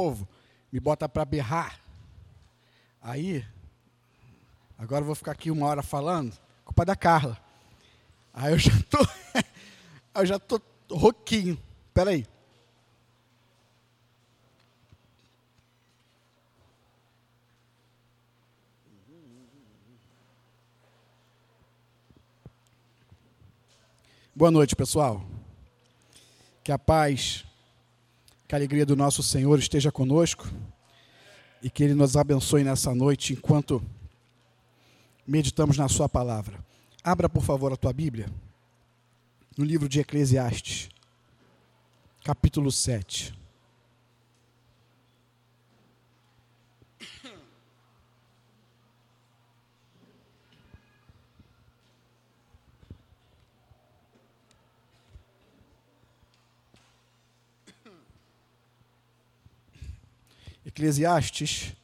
povo, me bota para berrar. Aí, agora eu vou ficar aqui uma hora falando, culpa da Carla. Aí eu já tô, eu já tô roquinho. Peraí. Boa noite, pessoal. Que a paz, que a alegria do nosso Senhor esteja conosco e que Ele nos abençoe nessa noite enquanto meditamos na Sua palavra. Abra, por favor, a tua Bíblia no livro de Eclesiastes, capítulo 7. Eclesiastes,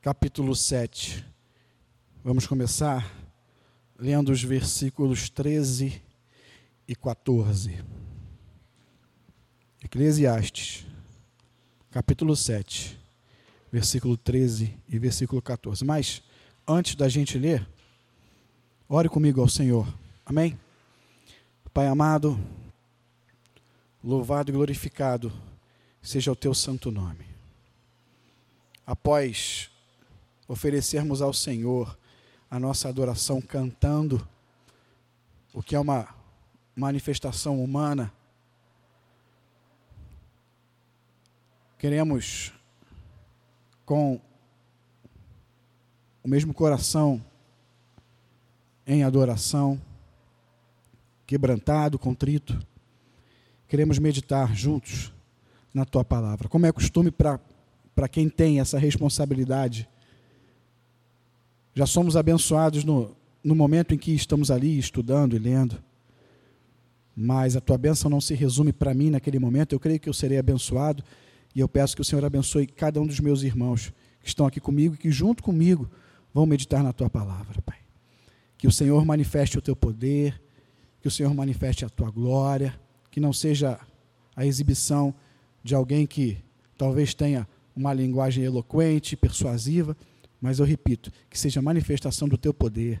capítulo 7. Vamos começar lendo os versículos 13 e 14. Eclesiastes, capítulo 7, versículo 13 e versículo 14. Mas, antes da gente ler, ore comigo ao Senhor. Amém? Pai amado, louvado e glorificado seja o teu santo nome após oferecermos ao Senhor a nossa adoração cantando, o que é uma manifestação humana, queremos, com o mesmo coração, em adoração, quebrantado, contrito, queremos meditar juntos na tua palavra. Como é costume para para quem tem essa responsabilidade. Já somos abençoados no, no momento em que estamos ali estudando e lendo. Mas a tua bênção não se resume para mim naquele momento. Eu creio que eu serei abençoado e eu peço que o Senhor abençoe cada um dos meus irmãos que estão aqui comigo e que junto comigo vão meditar na tua palavra, Pai. Que o Senhor manifeste o teu poder, que o Senhor manifeste a tua glória, que não seja a exibição de alguém que talvez tenha uma linguagem eloquente, persuasiva, mas eu repito, que seja manifestação do teu poder,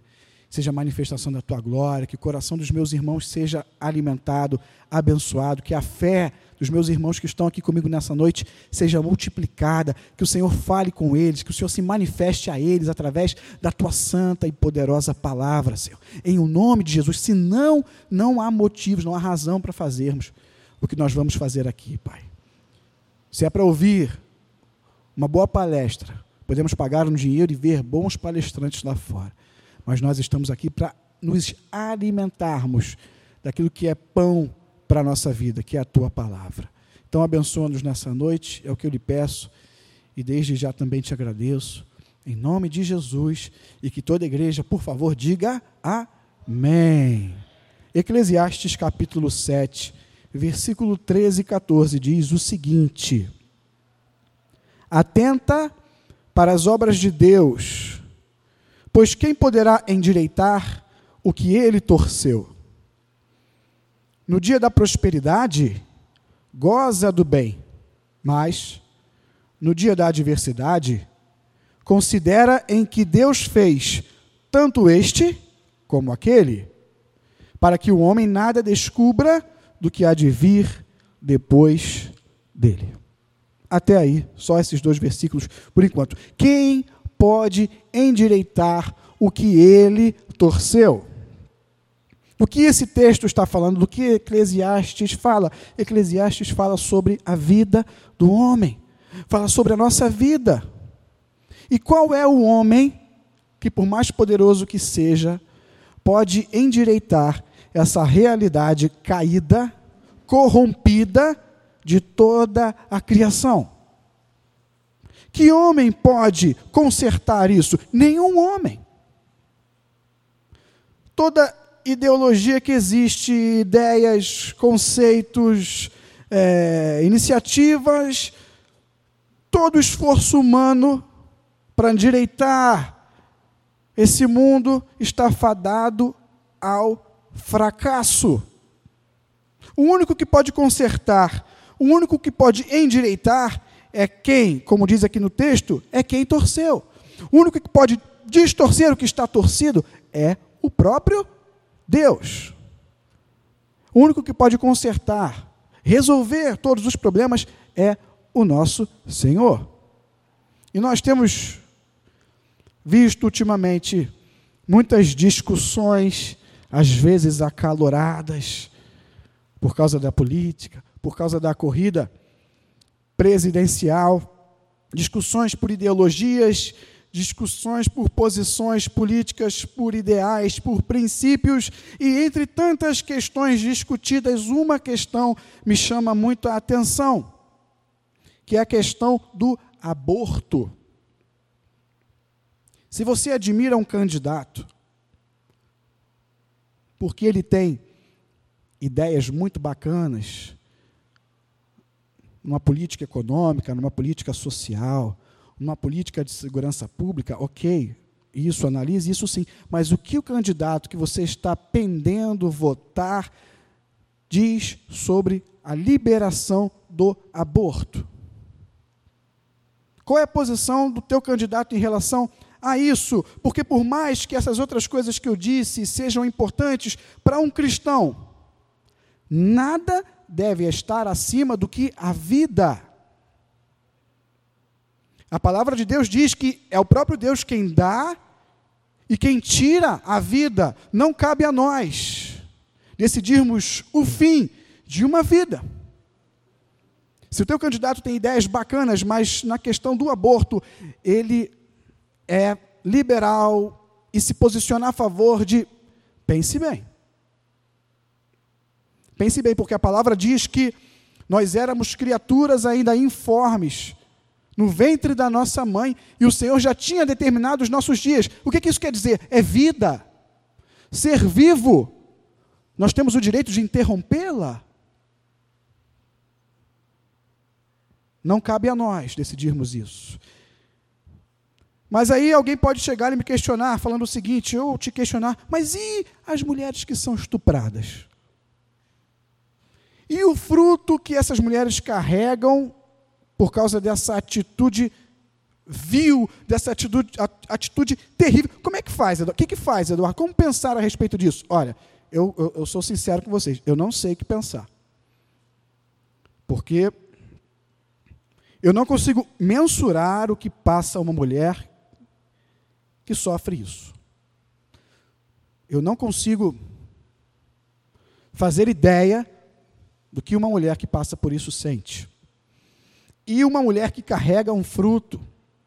seja manifestação da tua glória, que o coração dos meus irmãos seja alimentado, abençoado, que a fé dos meus irmãos que estão aqui comigo nessa noite seja multiplicada, que o Senhor fale com eles, que o Senhor se manifeste a eles através da tua santa e poderosa palavra, Senhor. Em o nome de Jesus, senão não há motivos, não há razão para fazermos o que nós vamos fazer aqui, Pai. Se é para ouvir uma boa palestra. Podemos pagar um dinheiro e ver bons palestrantes lá fora. Mas nós estamos aqui para nos alimentarmos daquilo que é pão para a nossa vida, que é a tua palavra. Então, abençoa-nos nessa noite, é o que eu lhe peço, e desde já também te agradeço, em nome de Jesus, e que toda igreja, por favor, diga amém. Eclesiastes capítulo 7, versículo 13 e 14 diz o seguinte: Atenta para as obras de Deus, pois quem poderá endireitar o que ele torceu? No dia da prosperidade, goza do bem, mas no dia da adversidade, considera em que Deus fez tanto este como aquele, para que o homem nada descubra do que há de vir depois dele. Até aí, só esses dois versículos por enquanto. Quem pode endireitar o que ele torceu? O que esse texto está falando? Do que Eclesiastes fala? Eclesiastes fala sobre a vida do homem, fala sobre a nossa vida. E qual é o homem que, por mais poderoso que seja, pode endireitar essa realidade caída, corrompida de toda a criação. Que homem pode consertar isso? Nenhum homem. Toda ideologia que existe, ideias, conceitos, é, iniciativas, todo esforço humano para endireitar esse mundo está fadado ao fracasso. O único que pode consertar o único que pode endireitar é quem, como diz aqui no texto, é quem torceu. O único que pode distorcer o que está torcido é o próprio Deus. O único que pode consertar, resolver todos os problemas é o nosso Senhor. E nós temos visto ultimamente muitas discussões, às vezes acaloradas, por causa da política, por causa da corrida presidencial, discussões por ideologias, discussões por posições políticas, por ideais, por princípios, e entre tantas questões discutidas, uma questão me chama muito a atenção, que é a questão do aborto. Se você admira um candidato, porque ele tem ideias muito bacanas, numa política econômica, numa política social, numa política de segurança pública, ok, isso, analise isso sim, mas o que o candidato que você está pendendo votar diz sobre a liberação do aborto? Qual é a posição do teu candidato em relação a isso? Porque por mais que essas outras coisas que eu disse sejam importantes para um cristão, nada deve estar acima do que a vida. A palavra de Deus diz que é o próprio Deus quem dá e quem tira a vida. Não cabe a nós decidirmos o fim de uma vida. Se o teu candidato tem ideias bacanas, mas na questão do aborto ele é liberal e se posiciona a favor de pense bem. Pense bem, porque a palavra diz que nós éramos criaturas ainda informes no ventre da nossa mãe e o Senhor já tinha determinado os nossos dias. O que, que isso quer dizer? É vida. Ser vivo. Nós temos o direito de interrompê-la. Não cabe a nós decidirmos isso. Mas aí alguém pode chegar e me questionar, falando o seguinte: eu te questionar, mas e as mulheres que são estupradas? E o fruto que essas mulheres carregam por causa dessa atitude vil, dessa atitude, atitude terrível. Como é que faz, Eduardo? O que, que faz, Eduardo? Como pensar a respeito disso? Olha, eu, eu, eu sou sincero com vocês, eu não sei o que pensar. Porque eu não consigo mensurar o que passa uma mulher que sofre isso. Eu não consigo fazer ideia do que uma mulher que passa por isso sente. E uma mulher que carrega um fruto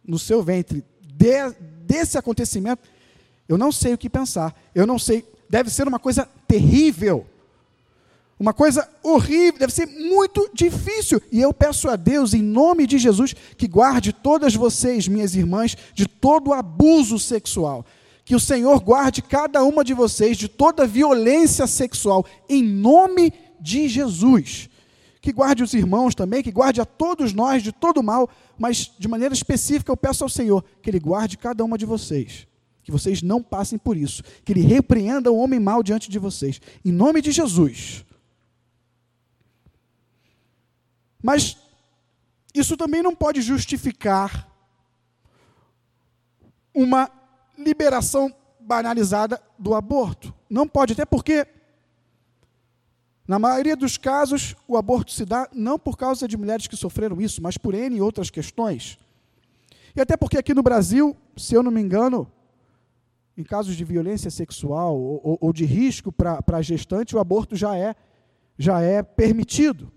no seu ventre de, desse acontecimento, eu não sei o que pensar. Eu não sei, deve ser uma coisa terrível. Uma coisa horrível, deve ser muito difícil. E eu peço a Deus, em nome de Jesus, que guarde todas vocês, minhas irmãs, de todo abuso sexual. Que o Senhor guarde cada uma de vocês de toda violência sexual, em nome de de Jesus. Que guarde os irmãos também, que guarde a todos nós de todo mal, mas de maneira específica eu peço ao Senhor que Ele guarde cada uma de vocês. Que vocês não passem por isso. Que Ele repreenda o homem mau diante de vocês. Em nome de Jesus. Mas isso também não pode justificar uma liberação banalizada do aborto. Não pode, até porque na maioria dos casos, o aborto se dá não por causa de mulheres que sofreram isso, mas por N outras questões. E até porque aqui no Brasil, se eu não me engano, em casos de violência sexual ou, ou de risco para a gestante, o aborto já é, já é permitido.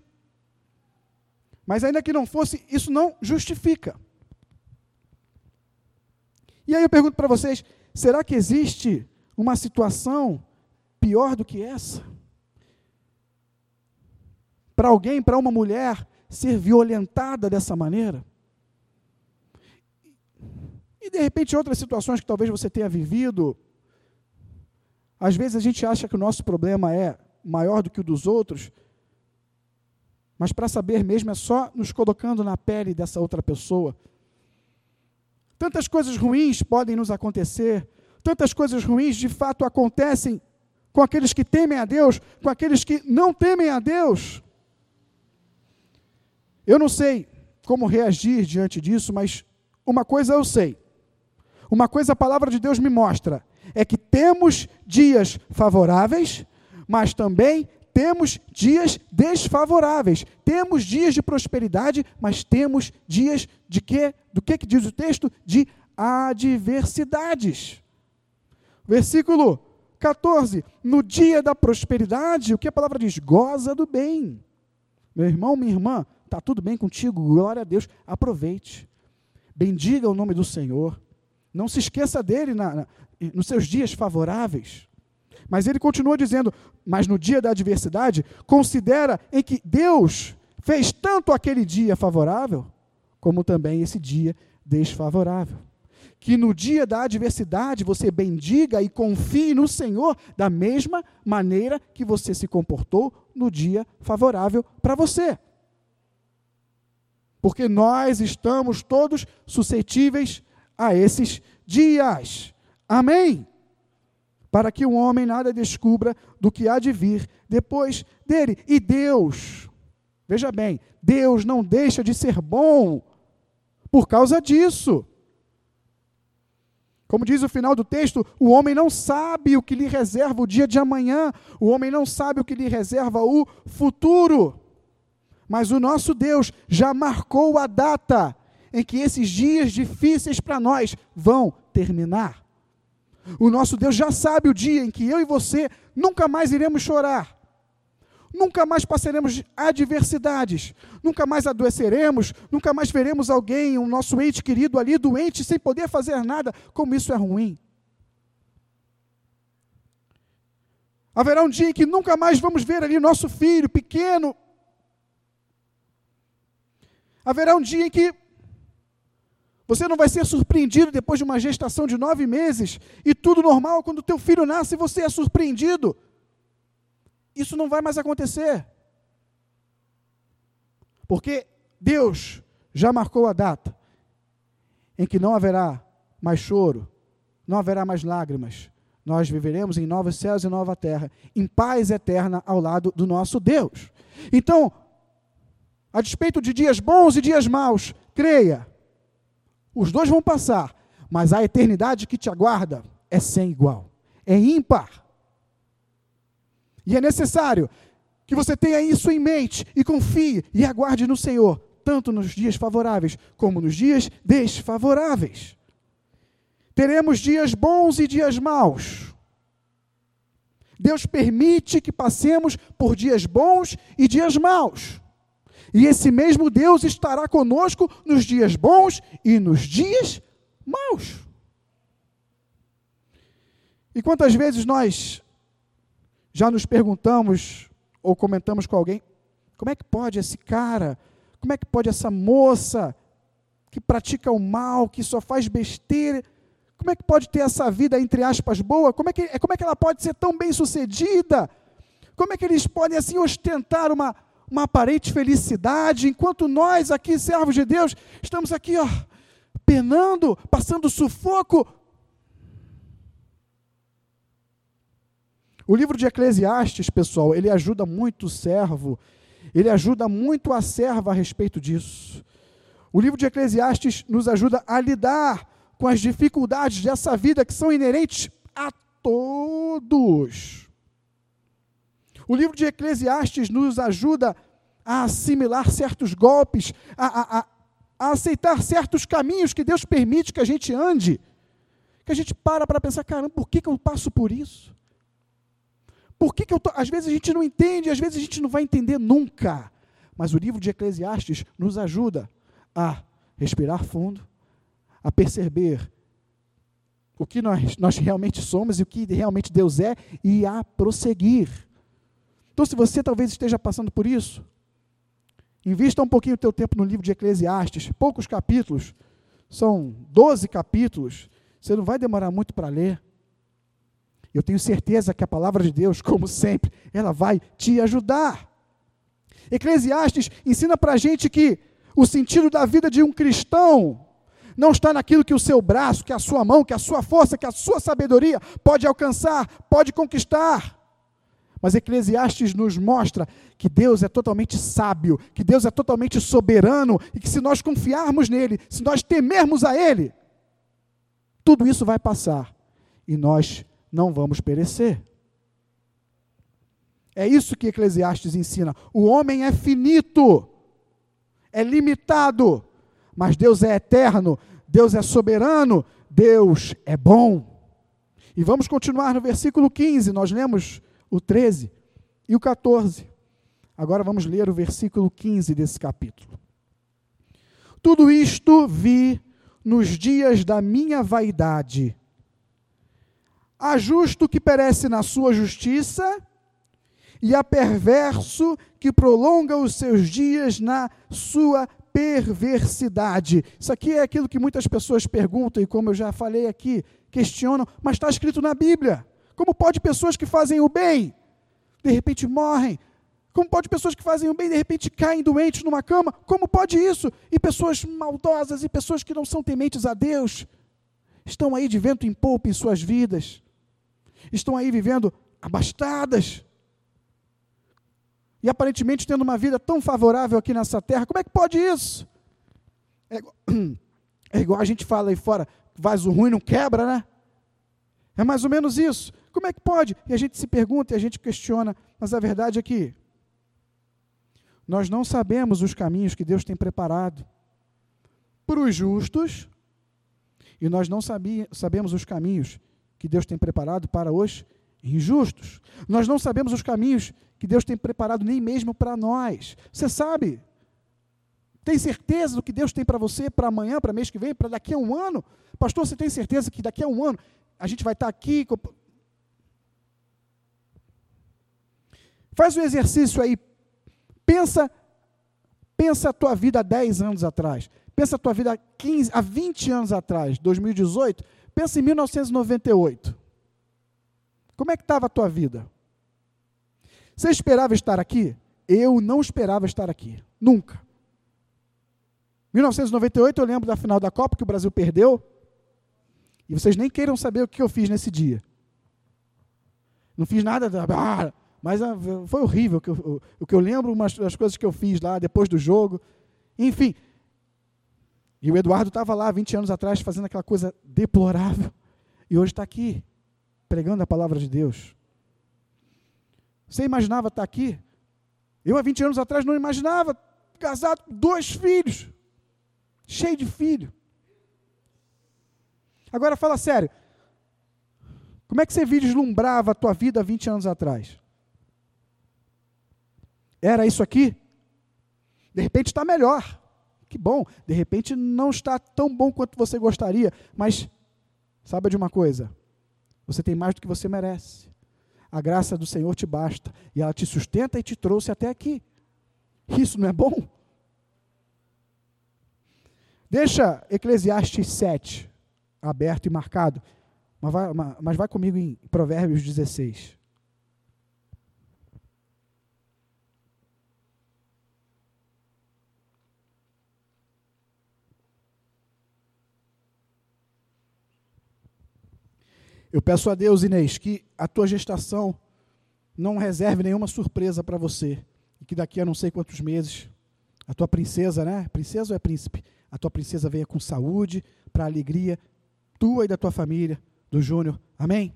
Mas ainda que não fosse, isso não justifica. E aí eu pergunto para vocês: será que existe uma situação pior do que essa? Para alguém, para uma mulher, ser violentada dessa maneira? E de repente, outras situações que talvez você tenha vivido, às vezes a gente acha que o nosso problema é maior do que o dos outros, mas para saber mesmo é só nos colocando na pele dessa outra pessoa. Tantas coisas ruins podem nos acontecer, tantas coisas ruins de fato acontecem com aqueles que temem a Deus, com aqueles que não temem a Deus. Eu não sei como reagir diante disso, mas uma coisa eu sei. Uma coisa a palavra de Deus me mostra é que temos dias favoráveis, mas também temos dias desfavoráveis. Temos dias de prosperidade, mas temos dias de quê? Do que que diz o texto? De adversidades. Versículo 14. No dia da prosperidade, o que a palavra diz? Goza do bem. Meu irmão, minha irmã, está tudo bem contigo? Glória a Deus. Aproveite. Bendiga o nome do Senhor. Não se esqueça dele na, na, nos seus dias favoráveis. Mas ele continua dizendo: mas no dia da adversidade, considera em que Deus fez tanto aquele dia favorável, como também esse dia desfavorável. Que no dia da adversidade você bendiga e confie no Senhor da mesma maneira que você se comportou no dia favorável para você. Porque nós estamos todos suscetíveis a esses dias. Amém? Para que o homem nada descubra do que há de vir depois dele. E Deus, veja bem, Deus não deixa de ser bom por causa disso. Como diz o final do texto, o homem não sabe o que lhe reserva o dia de amanhã, o homem não sabe o que lhe reserva o futuro. Mas o nosso Deus já marcou a data em que esses dias difíceis para nós vão terminar. O nosso Deus já sabe o dia em que eu e você nunca mais iremos chorar, nunca mais passaremos adversidades, nunca mais adoeceremos, nunca mais veremos alguém, o um nosso ente querido ali doente, sem poder fazer nada, como isso é ruim. Haverá um dia em que nunca mais vamos ver ali nosso filho pequeno. Haverá um dia em que você não vai ser surpreendido depois de uma gestação de nove meses e tudo normal, quando teu filho nasce, você é surpreendido. Isso não vai mais acontecer. Porque Deus já marcou a data em que não haverá mais choro, não haverá mais lágrimas. Nós viveremos em novos céus e nova terra, em paz eterna ao lado do nosso Deus. Então, a despeito de dias bons e dias maus, creia, os dois vão passar, mas a eternidade que te aguarda é sem igual, é ímpar. E é necessário que você tenha isso em mente e confie e aguarde no Senhor, tanto nos dias favoráveis como nos dias desfavoráveis. Teremos dias bons e dias maus. Deus permite que passemos por dias bons e dias maus. E esse mesmo Deus estará conosco nos dias bons e nos dias maus. E quantas vezes nós já nos perguntamos ou comentamos com alguém: como é que pode esse cara, como é que pode essa moça que pratica o mal, que só faz besteira, como é que pode ter essa vida, entre aspas, boa? Como é que, como é que ela pode ser tão bem sucedida? Como é que eles podem assim ostentar uma, uma aparente felicidade, enquanto nós aqui, servos de Deus, estamos aqui, ó, penando, passando sufoco. O livro de Eclesiastes, pessoal, ele ajuda muito o servo, ele ajuda muito a serva a respeito disso. O livro de Eclesiastes nos ajuda a lidar com as dificuldades dessa vida que são inerentes a todos. O livro de Eclesiastes nos ajuda a assimilar certos golpes, a, a, a, aceitar certos caminhos que Deus permite que a gente ande. Que a gente para para pensar, caramba, por que, que eu passo por isso? Por que, que eu tô... Às vezes a gente não entende, às vezes a gente não vai entender nunca. Mas o livro de Eclesiastes nos ajuda a respirar fundo, a perceber o que nós, nós realmente somos e o que realmente Deus é e a prosseguir. Então, se você talvez esteja passando por isso, invista um pouquinho o teu tempo no livro de Eclesiastes, poucos capítulos, são 12 capítulos, você não vai demorar muito para ler. Eu tenho certeza que a palavra de Deus, como sempre, ela vai te ajudar. Eclesiastes ensina para a gente que o sentido da vida de um cristão não está naquilo que o seu braço, que a sua mão, que a sua força, que a sua sabedoria pode alcançar, pode conquistar Mas Eclesiastes nos mostra que Deus é totalmente sábio, que Deus é totalmente soberano e que se nós confiarmos nele, se nós temermos a ele, tudo isso vai passar e nós não vamos perecer. É isso que Eclesiastes ensina. O homem é finito, é limitado, mas Deus é eterno, Deus é soberano, Deus é bom. E vamos continuar no versículo 15, nós lemos o 13 e o 14. Agora vamos ler o versículo 15 desse capítulo. Tudo isto vi nos dias da minha vaidade. Há justo que perece na sua justiça, e há perverso que prolonga os seus dias na sua perversidade. Isso aqui é aquilo que muitas pessoas perguntam, e como eu já falei aqui, questionam, mas está escrito na Bíblia. Como pode pessoas que fazem o bem, de repente morrem? Como pode pessoas que fazem o bem, de repente caem doentes numa cama? Como pode isso? E pessoas maldosas e pessoas que não são tementes a Deus estão aí de vento em polpa em suas vidas, estão aí vivendo abastadas e aparentemente tendo uma vida tão favorável aqui nessa terra. Como é que pode isso? É igual, é igual a gente fala aí fora, vaso ruim não quebra, né? É mais ou menos isso. Como é que pode? E a gente se pergunta e a gente questiona, mas a verdade é que nós não sabemos os caminhos que Deus tem preparado para os justos e nós não sabia, sabemos os caminhos que Deus tem preparado para os injustos. Nós não sabemos os caminhos que Deus tem preparado nem mesmo para nós. Você sabe? Tem certeza do que Deus tem para você para amanhã, para mês que vem, para daqui a um ano? Pastor, você tem certeza que daqui a um ano a gente vai estar aqui? Faz um exercício aí. Pensa, pensa a tua vida há 10 anos atrás. Pensa a tua vida há, 15, há 20 anos atrás, 2018. Pensa em 1998. Como é que estava a tua vida? Você esperava estar aqui? Eu não esperava estar aqui. Nunca. 1998 eu lembro da final da Copa que o Brasil perdeu. E vocês nem queiram saber o que eu fiz nesse dia. Não fiz nada. Da, ah, mas ah, foi horrível o que, eu, lembro, umas das coisas que eu fiz lá depois do jogo. Enfim. E o Eduardo estava lá 20 anos atrás fazendo aquela coisa deplorável. E hoje está aqui, pregando a palavra de Deus. Você imaginava estar aqui? Eu, há 20 anos atrás, não imaginava, casado com dois filhos, cheio de filho. Agora fala sério. Como é que você vislumbrava a tua vida há 20 anos atrás? Era isso aqui? De repente está melhor. Que bom. De repente não está tão bom quanto você gostaria. Mas, saiba de uma coisa: você tem mais do que você merece. A graça do Senhor te basta. E ela te sustenta e te trouxe até aqui. Isso não é bom? Deixa Eclesiastes 7 aberto e marcado. Mas vai, mas vai comigo em Provérbios 16. Eu peço a Deus, Inês, que a tua gestação não reserve nenhuma surpresa para você. E que daqui a não sei quantos meses, a tua princesa, né? Princesa ou é príncipe? A tua princesa venha com saúde, para alegria tua e da tua família, do Júnior. Amém?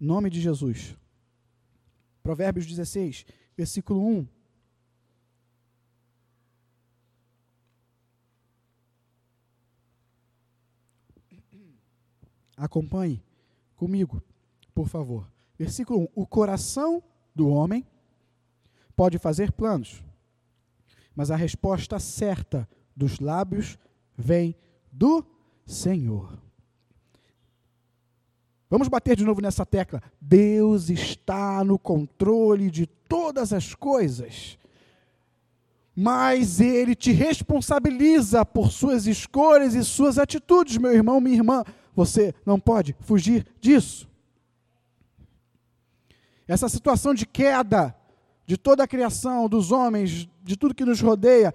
Em nome de Jesus. Provérbios 16, versículo 1. Acompanhe comigo, por favor. Versículo 1: O coração do homem pode fazer planos, mas a resposta certa dos lábios vem do Senhor. Vamos bater de novo nessa tecla. Deus está no controle de todas as coisas. Mas Ele te responsabiliza por suas escolhas e suas atitudes, meu irmão, minha irmã. Você não pode fugir disso. Essa situação de queda de toda a criação, dos homens, de tudo que nos rodeia,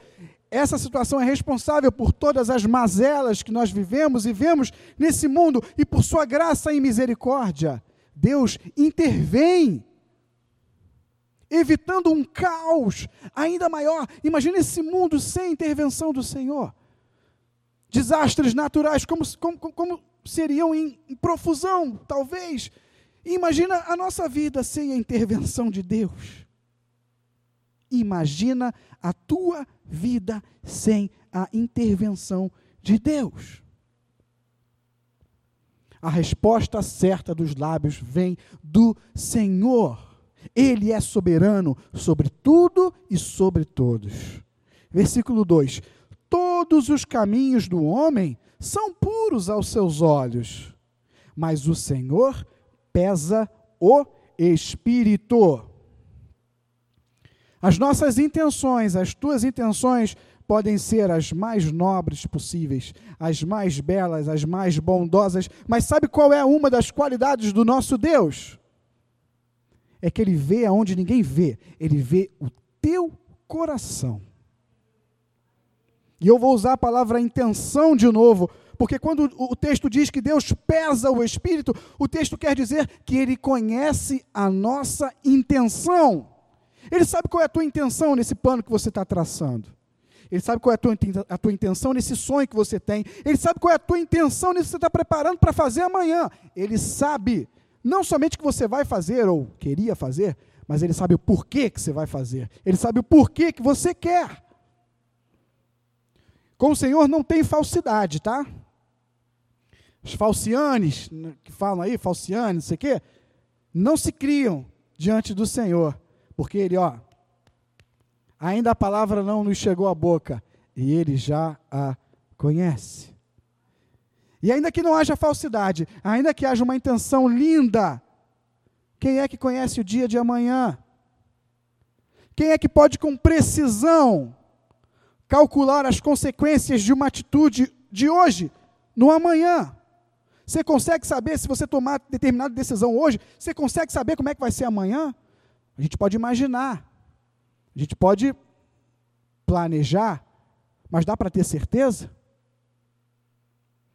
essa situação é responsável por todas as mazelas que nós vivemos e vemos nesse mundo, e por sua graça e misericórdia, Deus intervém. evitando um caos ainda maior. Imagina esse mundo sem intervenção do Senhor. Desastres naturais, como, como, como seriam em, em profusão, talvez. Imagina a nossa vida sem a intervenção de Deus. Imagina a tua vida sem a intervenção de Deus. A resposta certa dos lábios vem do Senhor. Ele é soberano sobre tudo e sobre todos. Versículo 2: Todos os caminhos do homem são puros aos seus olhos, mas o Senhor pesa o espírito. As nossas intenções, as tuas intenções, podem ser as mais nobres possíveis, as mais belas, as mais bondosas, mas sabe qual é uma das qualidades do nosso Deus? É que ele vê aonde ninguém vê, ele vê o teu coração. E eu vou usar a palavra intenção de novo, porque quando o texto diz que Deus pesa o espírito, o texto quer dizer que ele conhece a nossa intenção. Ele sabe qual é a tua intenção nesse plano que você está traçando. Ele sabe qual é a tua, a tua intenção nesse sonho que você tem. Ele sabe qual é a tua intenção nisso que você está preparando para fazer amanhã. Ele sabe não somente que você vai fazer ou queria fazer, mas ele sabe o porquê que você vai fazer. Ele sabe o porquê que você quer. Com o Senhor não tem falsidade, tá? Os falcianes, que falam aí, falcianes, não sei o quê, não se criam diante do Senhor, porque Ele, ó, ainda a palavra não nos chegou à boca, e Ele já a conhece. E ainda que não haja falsidade, ainda que haja uma intenção linda, quem é que conhece o dia de amanhã? Quem é que pode com precisão calcular as consequências de uma atitude de hoje no amanhã? Você consegue saber se você tomar determinada decisão hoje? Você consegue saber como é que vai ser amanhã? A gente pode imaginar, a gente pode planejar, mas dá para ter certeza?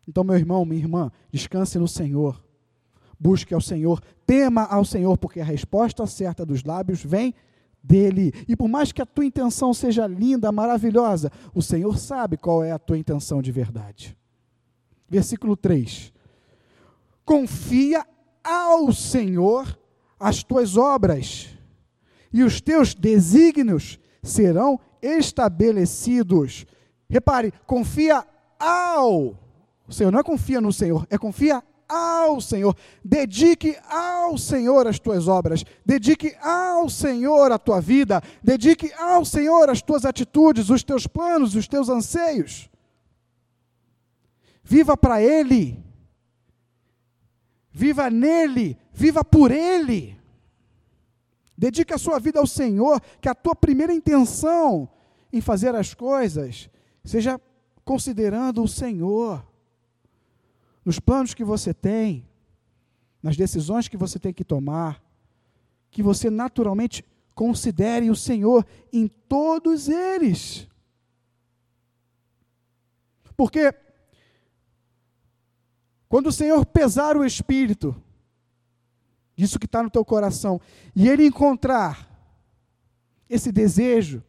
Então, meu irmão, minha irmã, descanse no Senhor. Busque ao Senhor, tema ao Senhor, porque a resposta certa dos lábios vem dele. E por mais que a tua intenção seja linda, maravilhosa, o Senhor sabe qual é a tua intenção de verdade. Versículo 3. Confia ao Senhor as tuas obras, e os teus desígnios serão estabelecidos. Repare, confia ao Senhor não é confia no Senhor, é confia ao Senhor. Dedique ao Senhor as tuas obras, dedique ao Senhor a tua vida, dedique ao Senhor as tuas atitudes, os teus planos, os teus anseios. Viva para Ele, viva nele, viva por Ele. Dedique a sua vida ao Senhor, que a tua primeira intenção em fazer as coisas seja considerando o Senhor nos planos que você tem, nas decisões que você tem que tomar, que você naturalmente considere o Senhor em todos eles. Porque quando o Senhor pesar o espírito, disso que está no teu coração, e ele encontrar esse desejo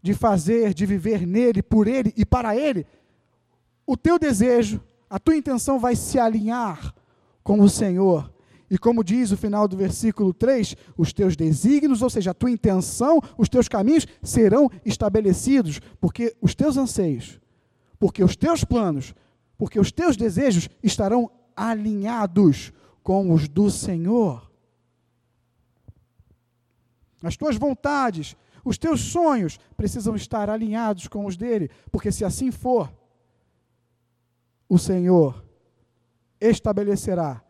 de fazer, de viver nele, por ele e para ele, o teu desejo, a tua intenção vai se alinhar com o Senhor. E como diz o final do versículo 3, os teus desígnios, ou seja, a tua intenção, os teus caminhos serão estabelecidos, porque os teus anseios, porque os teus planos, porque os teus desejos estarão alinhados com os do Senhor. As tuas vontades, os teus sonhos precisam estar alinhados com os dele, porque se assim for, o Senhor estabelecerá,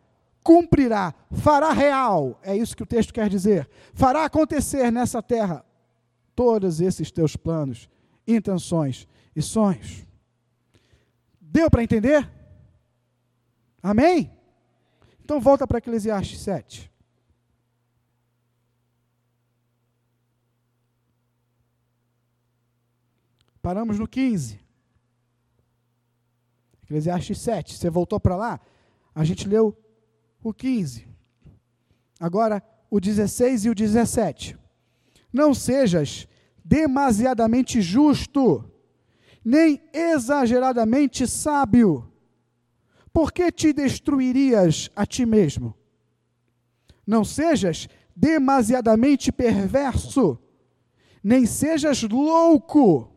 cumprirá, fará real, é isso que o texto quer dizer, fará acontecer nessa terra todos esses teus planos, intenções e sonhos. Deu para entender? Amém? Então volta para Eclesiastes 7. Paramos no 15. Eclesiastes 7. Você voltou para lá? A gente leu o 15. Agora, o 16 e o 17. Não sejas demasiadamente justo, nem exageradamente sábio. Por que te destruirias a ti mesmo? Não sejas demasiadamente perverso, nem sejas louco.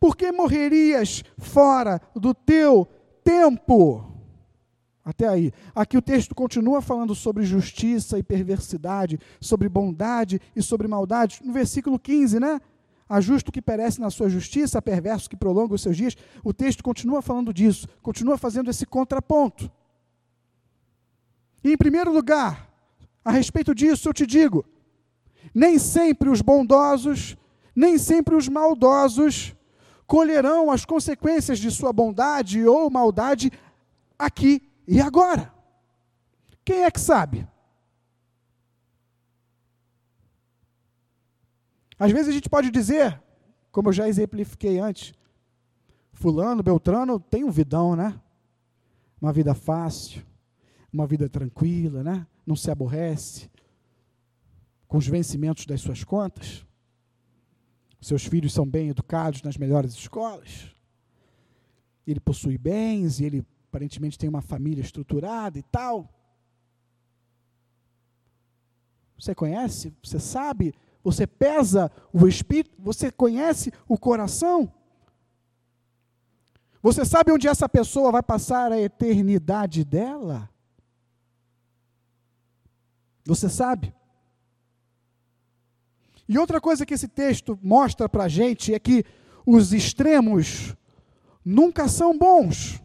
Por que morrerias fora do teu tempo? Até aí. Aqui o texto continua falando sobre justiça e perversidade, sobre bondade e sobre maldade. No versículo 15, né? A justo que perece na sua justiça, a perverso que prolonga os seus dias. O texto continua falando disso, continua fazendo esse contraponto. E em primeiro lugar, a respeito disso eu te digo: nem sempre os bondosos, nem sempre os maldosos colherão as consequências de sua bondade ou maldade aqui e agora? Quem é que sabe? Às vezes a gente pode dizer, como eu já exemplifiquei antes, Fulano, Beltrano tem um vidão, né? Uma vida fácil, uma vida tranquila, né? Não se aborrece com os vencimentos das suas contas. Seus filhos são bem educados nas melhores escolas. Ele possui bens e ele aparentemente tem uma família estruturada e tal. Você conhece? Você sabe? Você pesa o espírito? Você conhece o coração? Você sabe onde essa pessoa vai passar a eternidade dela? Você sabe? E outra coisa que esse texto mostra para a gente é que os extremos nunca são bons.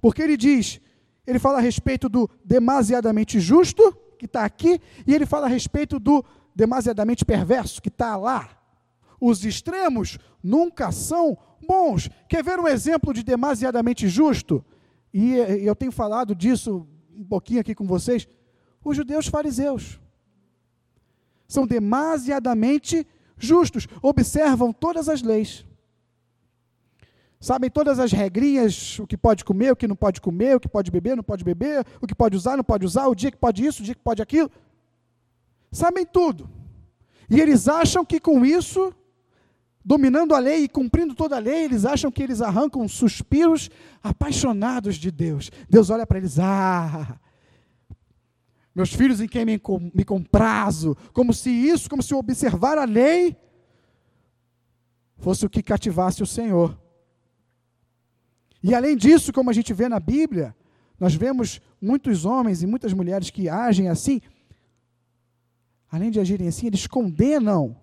Porque ele diz, ele fala a respeito do demasiadamente justo, que está aqui, e ele fala a respeito do demasiadamente perverso, que está lá. Os extremos nunca são bons. Quer ver um exemplo de demasiadamente justo? E eu tenho falado disso um pouquinho aqui com vocês. Os judeus fariseus são demasiadamente justos, observam todas as leis Sabem todas as regrinhas, o que pode comer, o que não pode comer, o que pode beber, não pode beber, o que pode usar, não pode usar, o dia que pode isso, o dia que pode aquilo. Sabem tudo. E eles acham que com isso, dominando a lei e cumprindo toda a lei, eles acham que eles arrancam suspiros apaixonados de Deus. Deus olha para eles, ah, meus filhos em quem me, me comprazo, como se isso, como se observar a lei fosse o que cativasse o Senhor. E além disso, como a gente vê na Bíblia, nós vemos muitos homens e muitas mulheres que agem assim, além de agirem assim, eles condenam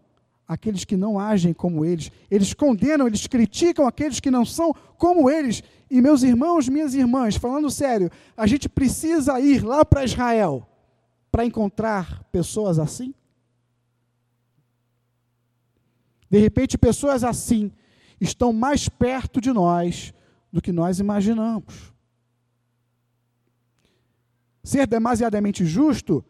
aqueles que não agem como eles, eles condenam, eles criticam aqueles que não são como eles. E meus irmãos, minhas irmãs, falando sério, a gente precisa ir lá para Israel para encontrar pessoas assim? De repente, pessoas assim estão mais perto de nós do que nós imaginamos. Ser demasiadamente justo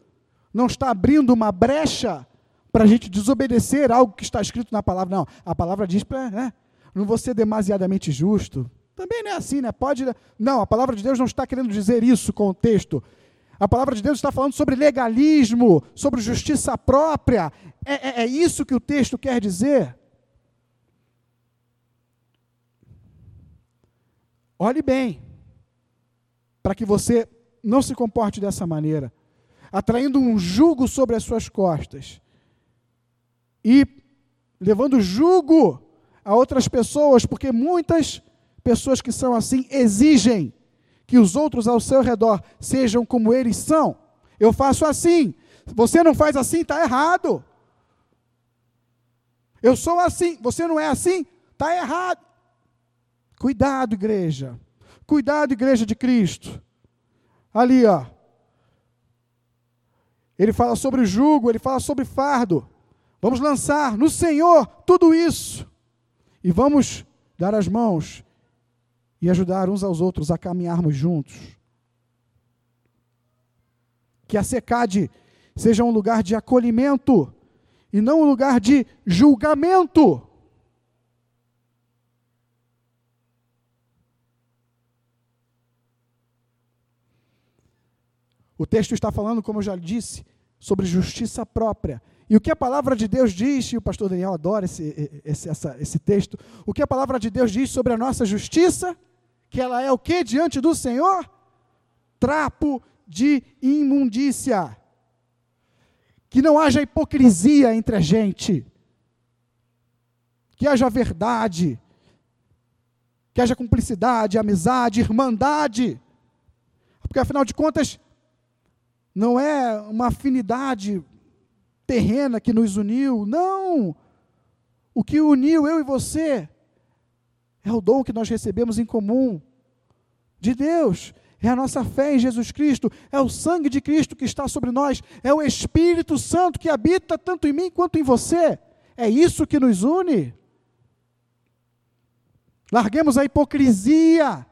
não está abrindo uma brecha para a gente desobedecer algo que está escrito na palavra. Não, a palavra diz para. Né, não vou ser demasiadamente justo. Também não é assim, né? Pode. Não, a palavra de Deus não está querendo dizer isso com o texto. A palavra de Deus está falando sobre legalismo, sobre justiça própria. É, é, é isso que o texto quer dizer. Olhe bem, para que você não se comporte dessa maneira, atraindo um jugo sobre as suas costas e levando jugo a outras pessoas, porque muitas pessoas que são assim exigem que os outros ao seu redor sejam como eles são. Eu faço assim, você não faz assim, está errado. Eu sou assim, você não é assim, está errado. Cuidado, igreja. Cuidado, igreja de Cristo. Ali, ó. Ele fala sobre o jugo, ele fala sobre fardo. Vamos lançar no Senhor tudo isso. E vamos dar as mãos e ajudar uns aos outros a caminharmos juntos. Que a secade seja um lugar de acolhimento e não um lugar de julgamento. O texto está falando, como eu já disse, sobre justiça própria. E o que a palavra de Deus diz, e o pastor Daniel adora esse, esse, essa, esse texto, o que a palavra de Deus diz sobre a nossa justiça, que ela é o que diante do Senhor? Trapo de imundícia. Que não haja hipocrisia entre a gente. Que haja verdade. Que haja cumplicidade, amizade, irmandade. Porque afinal de contas, não é uma afinidade terrena que nos uniu, não. O que uniu eu e você é o dom que nós recebemos em comum de Deus, é a nossa fé em Jesus Cristo, é o sangue de Cristo que está sobre nós, é o Espírito Santo que habita tanto em mim quanto em você. É isso que nos une. Larguemos a hipocrisia,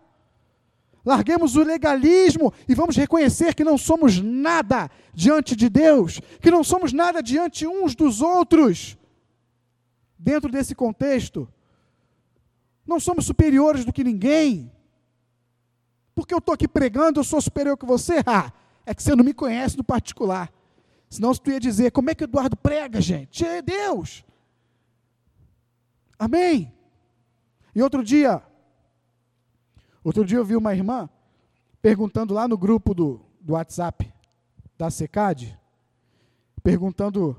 Larguemos o legalismo e vamos reconhecer que não somos nada diante de Deus, que não somos nada diante uns dos outros. Dentro desse contexto, não somos superiores do que ninguém. Porque eu estou aqui pregando, eu sou superior que você? Ah, é que você não me conhece no particular. Senão tu ia dizer, como é que Eduardo prega, gente? É Deus. Amém? E outro dia, Outro dia eu vi uma irmã perguntando lá no grupo do, do WhatsApp da SECAD, perguntando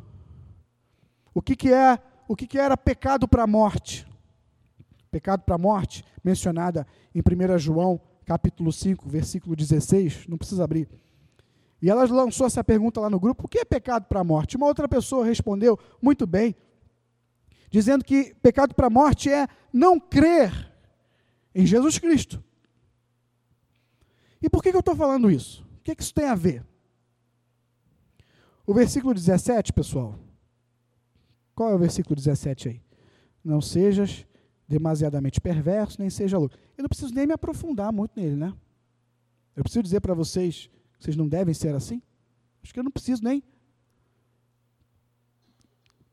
o que, que é o que, que era pecado para a morte. Pecado para a morte, mencionada em 1 João, capítulo 5, versículo 16, não precisa abrir. E ela lançou essa pergunta lá no grupo: o que é pecado para a morte? Uma outra pessoa respondeu muito bem, dizendo que pecado para a morte é não crer em Jesus Cristo. E por que, que eu estou falando isso? O que, que isso tem a ver? O versículo 17, pessoal. Qual é o versículo 17 aí? Não sejas demasiadamente perverso, nem seja louco. Eu não preciso nem me aprofundar muito nele, né? Eu preciso dizer para vocês que vocês não devem ser assim? Acho que eu não preciso nem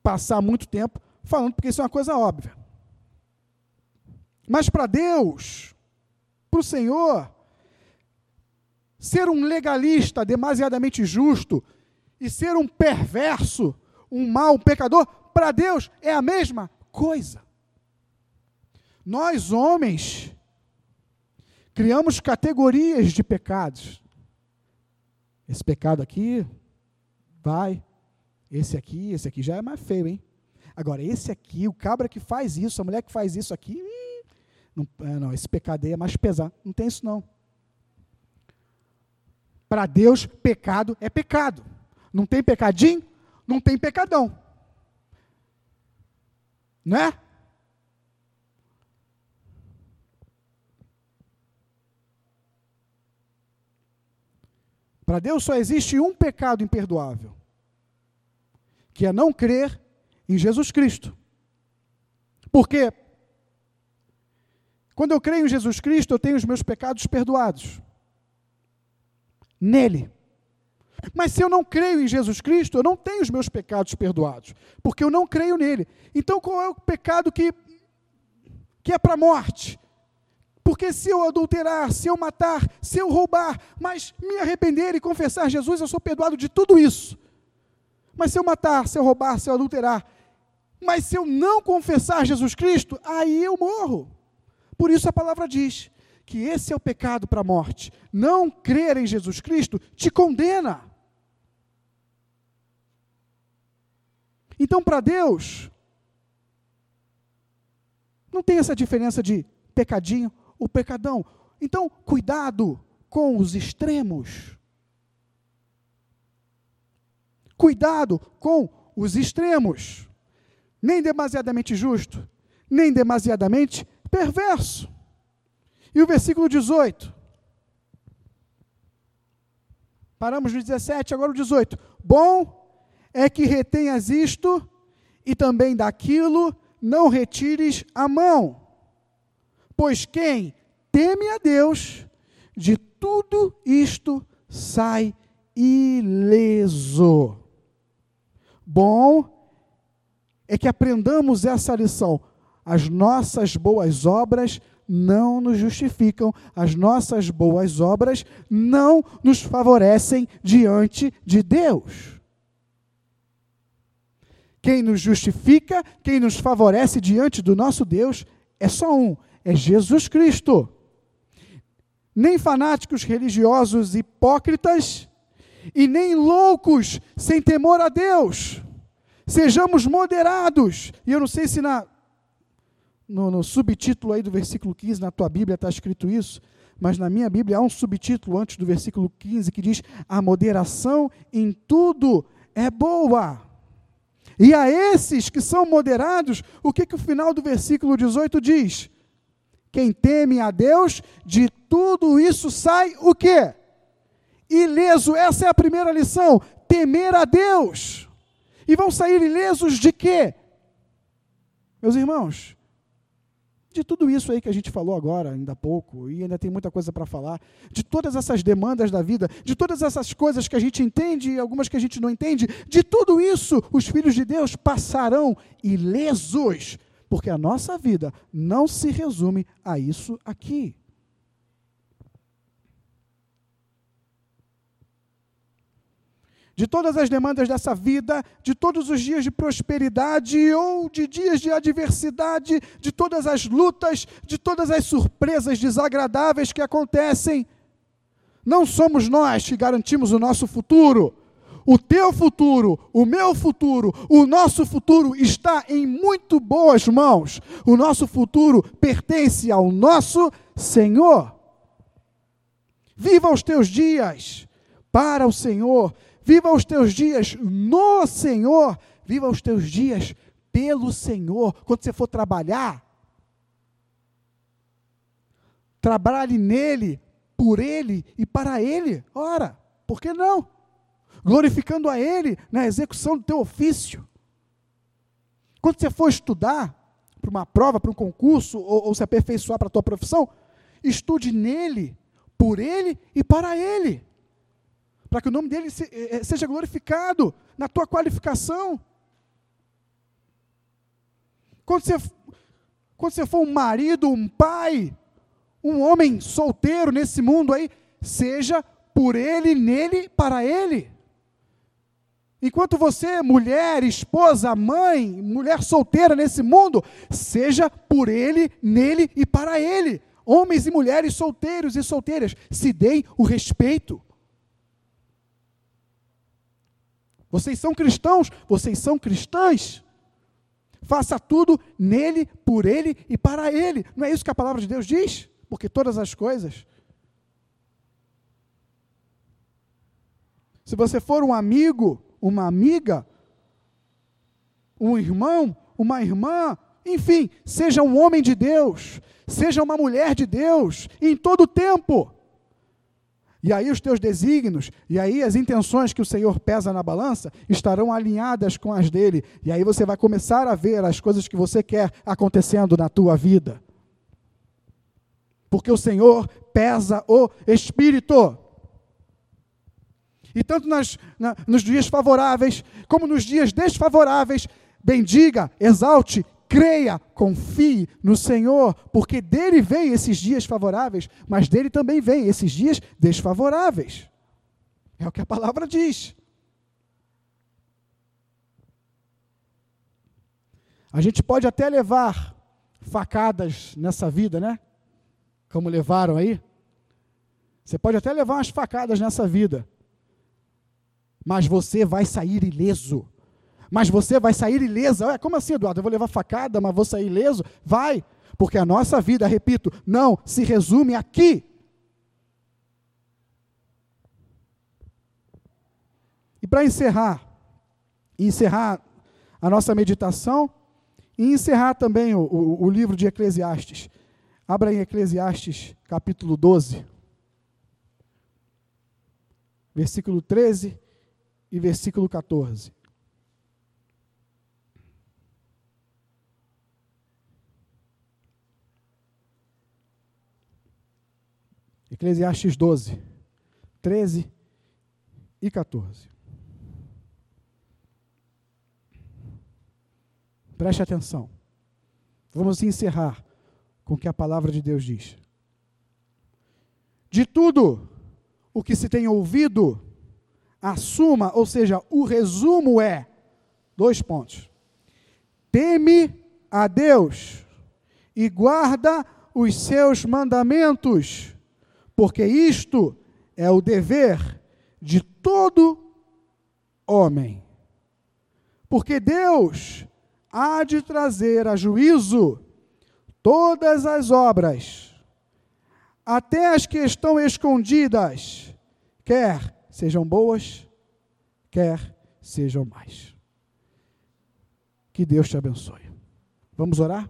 passar muito tempo falando, porque isso é uma coisa óbvia. Mas para Deus, para o Senhor, ser um legalista demasiadamente justo e ser um perverso, um mau, um pecador, para Deus é a mesma coisa. Nós, homens, criamos categorias de pecados. Esse pecado aqui vai, esse aqui, esse aqui já é mais feio, hein? Agora, esse aqui, o cabra que faz isso, a mulher que faz isso aqui, não, é, não esse pecado aí é mais pesado. Não tem isso, não. Para Deus, pecado é pecado. Não tem pecadinho, não tem pecadão. Não é? Para Deus só existe um pecado imperdoável, que é não crer em Jesus Cristo. Porque quando eu creio em Jesus Cristo, eu tenho os meus pecados perdoados nele. Mas se eu não creio em Jesus Cristo, eu não tenho os meus pecados perdoados, porque eu não creio nele. Então qual é o pecado que, que é para a morte? Porque se eu adulterar, se eu matar, se eu roubar, mas me arrepender e confessar Jesus, eu sou perdoado de tudo isso. Mas se eu matar, se eu roubar, se eu adulterar, mas se eu não confessar Jesus Cristo, aí eu morro. Por isso a palavra diz: que esse é o pecado para a morte. Não crer em Jesus Cristo te condena. Então, para Deus, não tem essa diferença de pecadinho ou pecadão. Então, cuidado com os extremos. Cuidado com os extremos. Nem demasiadamente justo, nem demasiadamente perverso. E o versículo 18. Paramos no 17, agora o 18. Bom é que retenhas isto e também daquilo não retires a mão. Pois quem teme a Deus, de tudo isto sai ileso. Bom é que aprendamos essa lição. As nossas boas obras não nos justificam, as nossas boas obras não nos favorecem diante de Deus. Quem nos justifica, quem nos favorece diante do nosso Deus é só um: é Jesus Cristo. Nem fanáticos religiosos hipócritas e nem loucos sem temor a Deus. Sejamos moderados. E eu não sei se na, no, no subtítulo aí do versículo 15, na tua Bíblia está escrito isso, mas na minha Bíblia há um subtítulo antes do versículo 15 que diz: A moderação em tudo é boa. E a esses que são moderados, o que, que o final do versículo 18 diz? Quem teme a Deus, de tudo isso sai o quê? Ileso. Essa é a primeira lição. Temer a Deus. E vão sair ilesos de quê? Meus irmãos, de tudo isso aí que a gente falou agora, ainda há pouco, e ainda tem muita coisa para falar, de todas essas demandas da vida, de todas essas coisas que a gente entende e algumas que a gente não entende, de tudo isso, os filhos de Deus passarão ilesos, porque a nossa vida não se resume a isso aqui. De todas as demandas dessa vida, de todos os dias de prosperidade ou de dias de adversidade, de todas as lutas, de todas as surpresas desagradáveis que acontecem. Não somos nós que garantimos o nosso futuro. O teu futuro, o meu futuro, o nosso futuro está em muito boas mãos. O nosso futuro pertence ao nosso Senhor. Viva os teus dias para o Senhor Viva os teus dias no Senhor. Viva os teus dias pelo Senhor. Quando você for trabalhar, trabalhe nele, por ele e para ele. Ora, por que não? Glorificando a ele na execução do teu ofício. Quando você for estudar para uma prova, para um concurso, ou, ou se aperfeiçoar para a tua profissão, estude nele, por ele e para ele para que o nome dele eh, eh, seja glorificado na tua qualificação. Quando você, quando você for um marido, um pai, um homem solteiro nesse mundo aí, seja por ele, nele, para ele. Enquanto você, mulher, esposa, mãe, mulher solteira nesse mundo, seja por ele, nele e para ele. Homens e mulheres solteiros e solteiras, se deem o respeito. Vocês são cristãos, vocês são cristãs. Faça tudo nele, por ele e para ele. Não é isso que a palavra de Deus diz? Porque todas as coisas. Se você for um amigo, uma amiga, um irmão, uma irmã, enfim, seja um homem de Deus, seja uma mulher de Deus, em todo tempo. E aí os teus desígnios, e aí as intenções que o Senhor pesa na balança, estarão alinhadas com as dele. E aí você vai começar a ver as coisas que você quer acontecendo na tua vida. Porque o Senhor pesa o espírito. E tanto nas, na, nos dias favoráveis, como nos dias desfavoráveis, bendiga, exalte creia, confie no Senhor, porque dele vem esses dias favoráveis, mas dele também vem esses dias desfavoráveis. É o que a palavra diz. A gente pode até levar facadas nessa vida, né? Como levaram aí. Você pode até levar umas facadas nessa vida. Mas você vai sair ileso mas você vai sair ileso. Ué, como assim, Eduardo? Eu vou levar facada, mas vou sair ileso? Vai, porque a nossa vida, repito, não se resume aqui. E para encerrar, encerrar a nossa meditação e encerrar também o, o, o livro de Eclesiastes. Abra em Eclesiastes, capítulo 12, versículo 13 e versículo 14. Eclesiastes 12, 13 e 14. Preste atenção. Vamos encerrar com o que a palavra de Deus diz. De tudo o que se tem ouvido, assuma, ou seja, o resumo é dois pontos. Teme a Deus e guarda os seus mandamentos, porque isto é o dever de todo homem. Porque Deus há de trazer a juízo todas as obras, até as que estão escondidas, quer sejam boas, quer sejam mais. Que Deus te abençoe. Vamos orar?